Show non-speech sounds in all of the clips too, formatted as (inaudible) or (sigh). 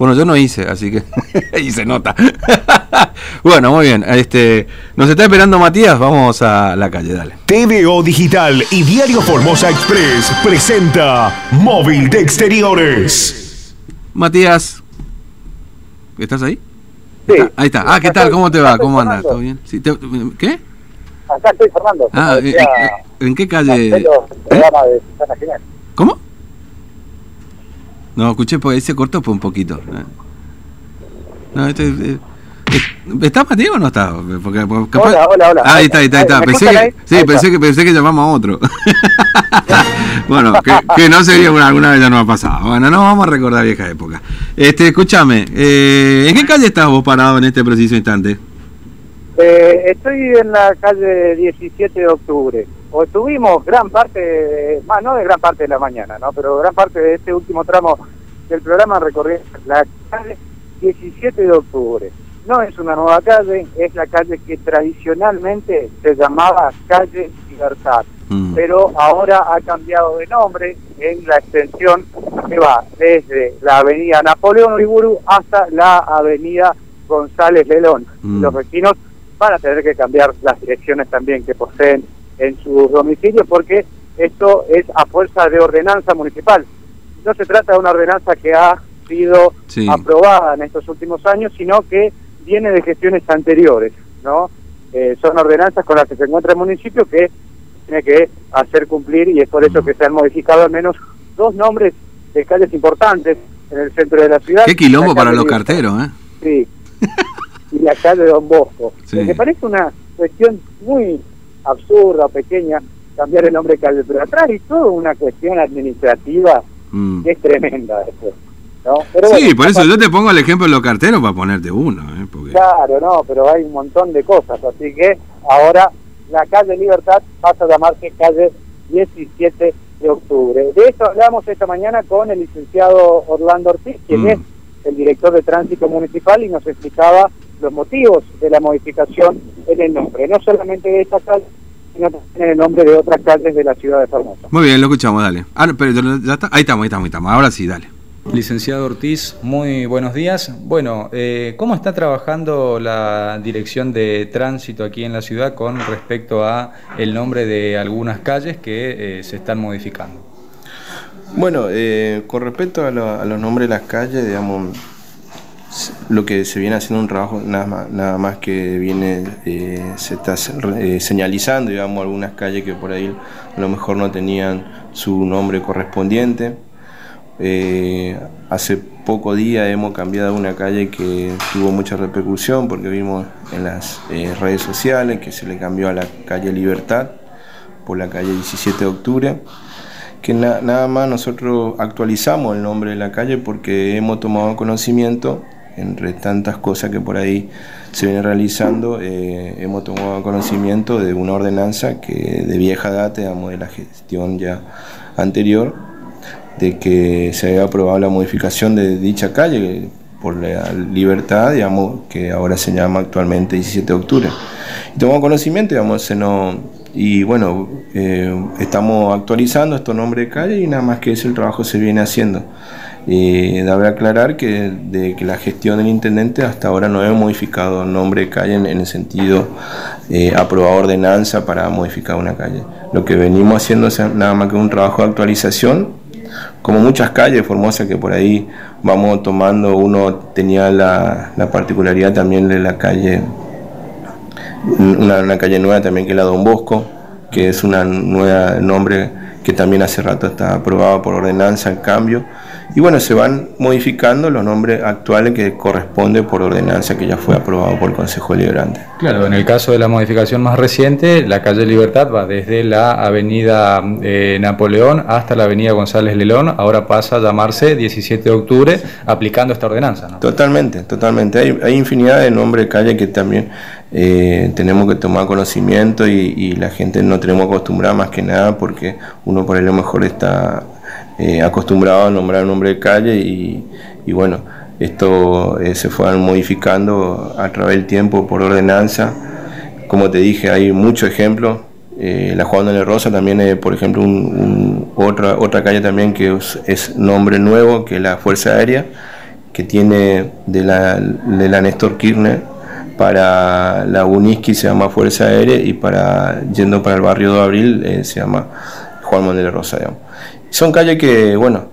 Bueno, yo no hice, así que (laughs) y se nota. (laughs) bueno, muy bien. Este, nos está esperando Matías, vamos a la calle, dale. TVO Digital y Diario Formosa Express presenta Móvil de Exteriores. Matías, ¿estás ahí? Sí. Ahí está. Ah, ¿qué tal? ¿Cómo te va? ¿Cómo andas? ¿Todo bien? Sí, te- ¿Qué? Acá estoy Fernando. Ah, eh, eh, ¿en qué calle? Marcelo, el programa de Susana Jiménez. ¿Cómo? No, escuché porque ahí se cortó por un poquito. No, este, eh, eh, ¿Está Matías o no está? Porque, porque capaz- Hola, hola, hola. Ah, ahí está, ahí está, ahí está. ¿Me Pensé que, sí, pensé que, pensé que llamamos a otro. (laughs) bueno, que, que no sería una, alguna vez ya nos ha pasado. Bueno, no vamos a recordar vieja época. Este, escúchame, eh, ¿en qué calle estás vos parado en este preciso instante? Eh, estoy en la calle 17 de octubre. O estuvimos gran parte, más no de gran parte de la mañana, ¿no? Pero gran parte de este último tramo del programa recorriendo la calle 17 de octubre. No es una nueva calle, es la calle que tradicionalmente se llamaba calle Libertad. Mm. pero ahora ha cambiado de nombre en la extensión que va desde la avenida Napoleón Uriburu hasta la avenida González Lelón. Mm. Los vecinos van a tener que cambiar las direcciones también que poseen en sus domicilios porque esto es a fuerza de ordenanza municipal. No se trata de una ordenanza que ha sido Sí. aprobada en estos últimos años, sino que viene de gestiones anteriores, ¿no? Eh, son ordenanzas con las que se encuentra el municipio que tiene que hacer cumplir y es por eso que se han modificado al menos dos nombres de calles importantes en el centro de la ciudad. Qué quilombo para los carteros, ¿eh? Sí. (laughs) y la calle Don Bosco. Sí. Me parece una cuestión muy absurda, pequeña, cambiar el nombre de calle, pero atrás hay toda una cuestión administrativa Mm. que es tremenda después. ¿no? Pero Sí, bueno, por eso yo te pongo el ejemplo de los carteros para ponerte uno, ¿eh? Porque... Claro, no, pero hay un montón de cosas, así que ahora la calle Libertad pasa a llamarse calle 17 de octubre. De esto hablamos esta mañana con el licenciado Orlando Ortiz, quien Mm. es el director de tránsito municipal y nos explicaba los motivos de la modificación en el nombre, no solamente de esta calle, sino también en el nombre de otras calles de la ciudad de Formosa. Muy bien, lo escuchamos, dale. Ah, no, pero ya está. Ahí estamos, ahí estamos, ahí estamos. Ahora sí, dale. Licenciado Ortiz, muy buenos días. Bueno, eh, ¿cómo está trabajando la dirección de tránsito aquí en la ciudad con respecto a el nombre de algunas calles que eh, se están modificando? Bueno, eh, con respecto a, lo- a los nombres de las calles, digamos, lo que se viene haciendo un trabajo nada más, nada más que viene, eh, se está eh, señalizando, digamos, algunas calles que por ahí a lo mejor no tenían su nombre correspondiente. Eh, hace poco día hemos cambiado una calle que tuvo mucha repercusión porque vimos en las eh, redes sociales que se le cambió a la calle Libertad por la calle 17 de octubre que na- nada más nosotros actualizamos el nombre de la calle porque hemos tomado conocimiento, entre tantas cosas que por ahí se vienen realizando, eh, hemos tomado conocimiento de una ordenanza que de vieja data, digamos, de la gestión ya anterior, de que se había aprobado la modificación de dicha calle por la libertad, digamos, que ahora se llama actualmente 17 de octubre. Y tomamos conocimiento, digamos, se nos, y bueno, eh, estamos actualizando estos nombres de calle y nada más que ese el trabajo se viene haciendo. Eh, aclarar que de que la gestión del intendente hasta ahora no hemos modificado nombre de calle en, el sentido eh, aprobado ordenanza para modificar una calle. Lo que venimos haciendo es nada más que un trabajo de actualización como muchas calles Formosa que por ahí vamos tomando, uno tenía la, la particularidad también de la calle, una, una calle nueva también que es la Don Bosco, que es una nueva nombre que también hace rato está aprobado por ordenanza el cambio. Y bueno, se van modificando los nombres actuales que corresponde por ordenanza que ya fue aprobado por el Consejo Deliberante. Claro, en el caso de la modificación más reciente, la calle Libertad va desde la avenida eh, Napoleón hasta la avenida González Lelón, ahora pasa a llamarse 17 de octubre, aplicando esta ordenanza. ¿no? Totalmente, totalmente. Hay, hay infinidad de nombres de calle que también eh, tenemos que tomar conocimiento y, y la gente no tenemos acostumbrada más que nada porque uno por ahí a lo mejor está eh, acostumbrado a nombrar un nombre de calle y, bueno, esto eh, se fue modificando a través del tiempo por ordenanza. Como te dije, hay muchos ejemplos. Eh, la Juan de Rosa también es, por ejemplo, un- otra, otra calle también que es, nombre nuevo, que es la Fuerza Aérea que tiene de la, de la Néstor Kirchner para la Uniski se llama Fuerza Aérea y para yendo para el barrio de Abril se llama Juan Manuel Rosa. Son calles que, bueno,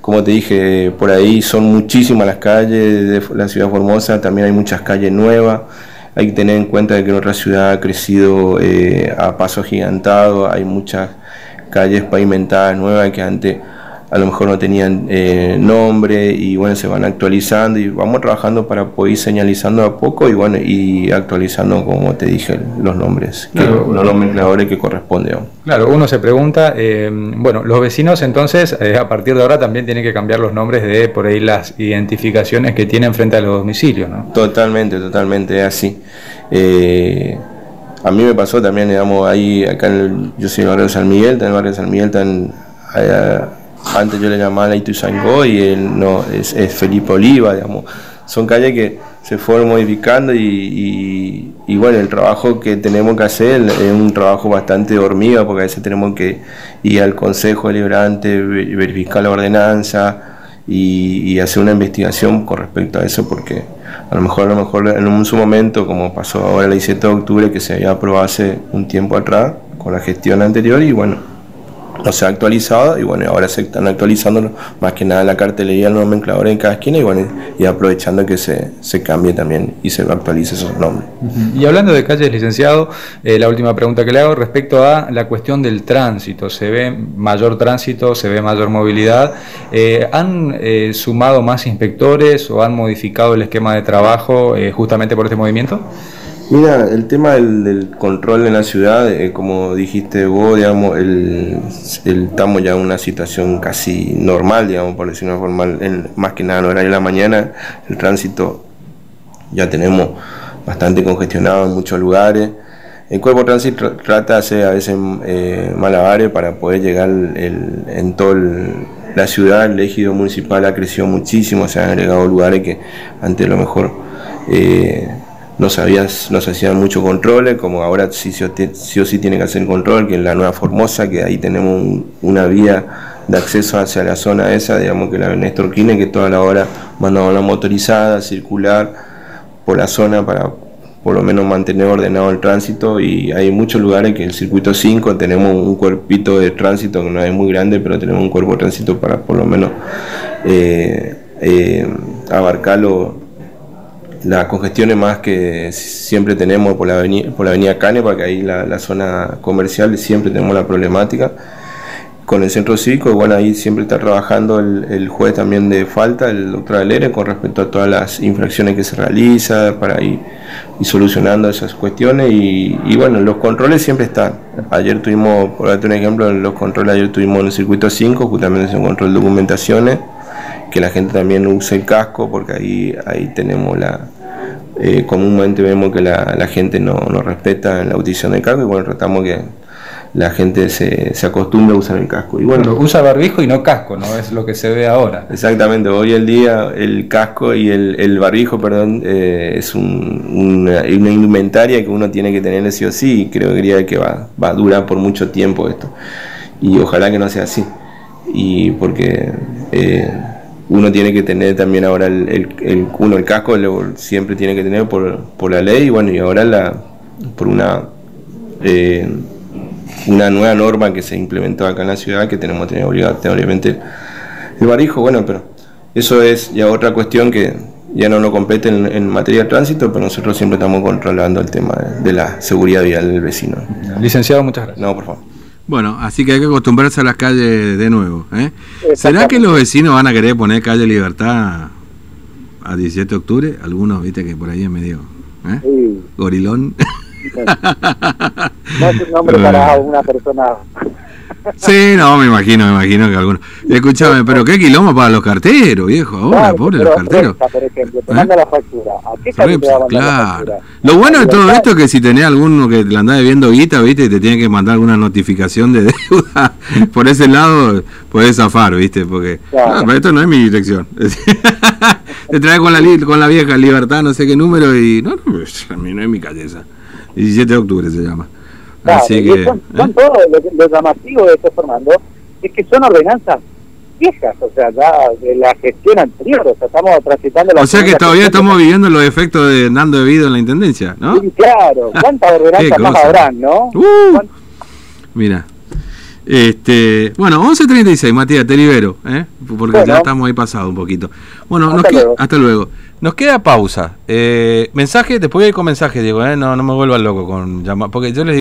como te dije, por ahí son muchísimas las calles de la ciudad Formosa, también hay muchas calles nuevas. Hay que tener en cuenta que nuestra ciudad ha crecido eh, a paso gigantado, hay muchas calles pavimentadas nuevas que antes a lo mejor no tenían eh, nombre y bueno, se van actualizando y vamos trabajando para poder ir señalizando a poco y bueno, y actualizando, como te dije, los nombres, los nomencladores que corresponden. Claro, uno se pregunta, eh, bueno, los vecinos entonces eh, a partir de ahora también tienen que cambiar los nombres de por ahí las identificaciones que tienen frente a los domicilios, ¿no? Totalmente, totalmente, así. a mí me pasó también, digamos, ahí, acá en el, yo soy en el barrio de San Miguel, en el barrio de San Miguel están antes yo le llamaba la Ituzaingó y él no, es, Felipe Oliva, digamos. Son calles que se fueron modificando y, bueno, el trabajo que tenemos que hacer es un trabajo bastante hormiga porque a veces tenemos que ir al Consejo Deliberante, verificar la ordenanza y, hacer una investigación con respecto a eso porque a lo mejor, a lo mejor en un momento, como pasó ahora el 17 de octubre, que se había aprobado hace un tiempo atrás con la gestión anterior y bueno, no se ha actualizado y bueno, ahora se están actualizando más que nada la cartelería, el nomenclador en cada esquina y bueno, y aprovechando que se, se cambie también y se actualice esos nombres. Y hablando de calles, licenciado, eh, la última pregunta que le hago respecto a la cuestión del tránsito, se ve mayor tránsito, se ve mayor movilidad, eh, ¿han eh, sumado más inspectores o han modificado el esquema de trabajo justamente por este movimiento? Mira, el tema del, control en la ciudad, eh, como dijiste vos, digamos, el, estamos ya en una situación casi normal, digamos, por decirlo formal, en, más que nada en horario de la mañana, el tránsito ya tenemos bastante congestionado en muchos lugares. El cuerpo de tránsito trata de hacer a veces eh, malabares para poder llegar en toda la ciudad, el ejido municipal ha crecido muchísimo, se han agregado lugares que antes a lo mejor... Eh, no, sabías, no se hacían muchos controles, como ahora sí, sí, o sí tiene que hacer control, que en la Nueva Formosa, que ahí tenemos una vía de acceso hacia la zona esa, digamos que la Néstor que toda la hora mandamos la motorizada, circular por la zona para por lo menos mantener ordenado el tránsito y hay muchos lugares que el circuito 5 tenemos un cuerpito de tránsito que no es muy grande, pero tenemos un cuerpo de tránsito para por lo menos eh, eh, abarcarlo las congestiones más que siempre tenemos por la avenida, por la avenida Cane, porque ahí la, zona comercial siempre tenemos la problemática. Con el centro cívico, bueno, ahí siempre está trabajando el, juez también de falta, el doctor Alere, con respecto a todas las infracciones que se realiza para ir, solucionando esas cuestiones. Y, y, bueno, los controles siempre están. Ayer tuvimos, por darte un ejemplo, los controles ayer tuvimos en el circuito 5, justamente es un control de documentaciones que la gente también use el casco, porque ahí, ahí tenemos la... Eh, comúnmente vemos que la, gente no, no, respeta la utilización del casco y bueno, tratamos que la gente se, se acostumbre a usar el casco. Y bueno, usa barbijo y no casco, ¿no? Es lo que se ve ahora. Exactamente, hoy el día el casco y el, el barbijo, perdón, eh, es un, una, una, indumentaria que uno tiene que tener sí o sí y creo que va, va a durar por mucho tiempo esto. Y ojalá que no sea así. Y porque... Eh, uno tiene que tener también ahora el, el, uno el casco siempre tiene que tener por, por, la ley y bueno y ahora la por una eh, una nueva norma que se implementó acá en la ciudad que tenemos que tener obligatoriamente el barijo bueno pero eso es ya otra cuestión que ya no nos compete en, materia de tránsito pero nosotros siempre estamos controlando el tema de la seguridad vial del vecino. Licenciado muchas gracias. No por favor bueno, así que hay que acostumbrarse a las calles de nuevo. ¿eh? ¿Será que los vecinos van a querer poner calle Libertad a 17 de octubre? Algunos, viste, que por ahí es medio ¿eh? gorilón. No es un nombre para (laughs) una persona Sí, no, me imagino, me imagino que algunos. Escúchame, pero qué quilombo para los carteros, viejo, ahora, pobre los carteros. por ejemplo, te ¿Eh? manda la factura. ¿A qué claro. La factura? Lo bueno de todo esto es que si tenés alguno que le andás viendo guita, viste, te tiene que mandar alguna notificación de (laughs) deuda. Por ese lado, podés zafar, viste, porque. Ah, pero esto no es mi dirección. (laughs) te trae con la, con la vieja libertad, no sé qué número, y. No, no, a mí no es mi calle esa. 17 de octubre se llama. Así que, son, ¿eh? todos, lo, llamativo de esto, Fernando, es que son ordenanzas viejas, o sea, ya de la gestión anterior, o sea, estamos transitando la O sea que todavía estamos viviendo los efectos de Nando Debido en la Intendencia, ¿no? Sí, claro, ¿cuántas ordenanzas (laughs) más habrán, no? Uh, mira. Este, bueno, 11.36, Matías, te libero, ¿eh? porque ya estamos ahí pasado un poquito. Bueno, hasta, nos luego. hasta luego. Nos queda pausa. Eh, mensaje, después voy a ir con mensaje, Diego, ¿eh? no, no me vuelva loco con llamar, porque yo les